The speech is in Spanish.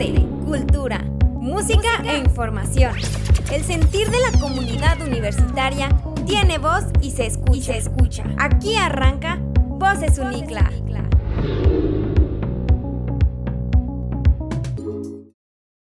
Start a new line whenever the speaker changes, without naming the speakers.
Arte, cultura, música e información. El sentir de la comunidad universitaria tiene voz y se escucha. Aquí arranca Voces Unicla.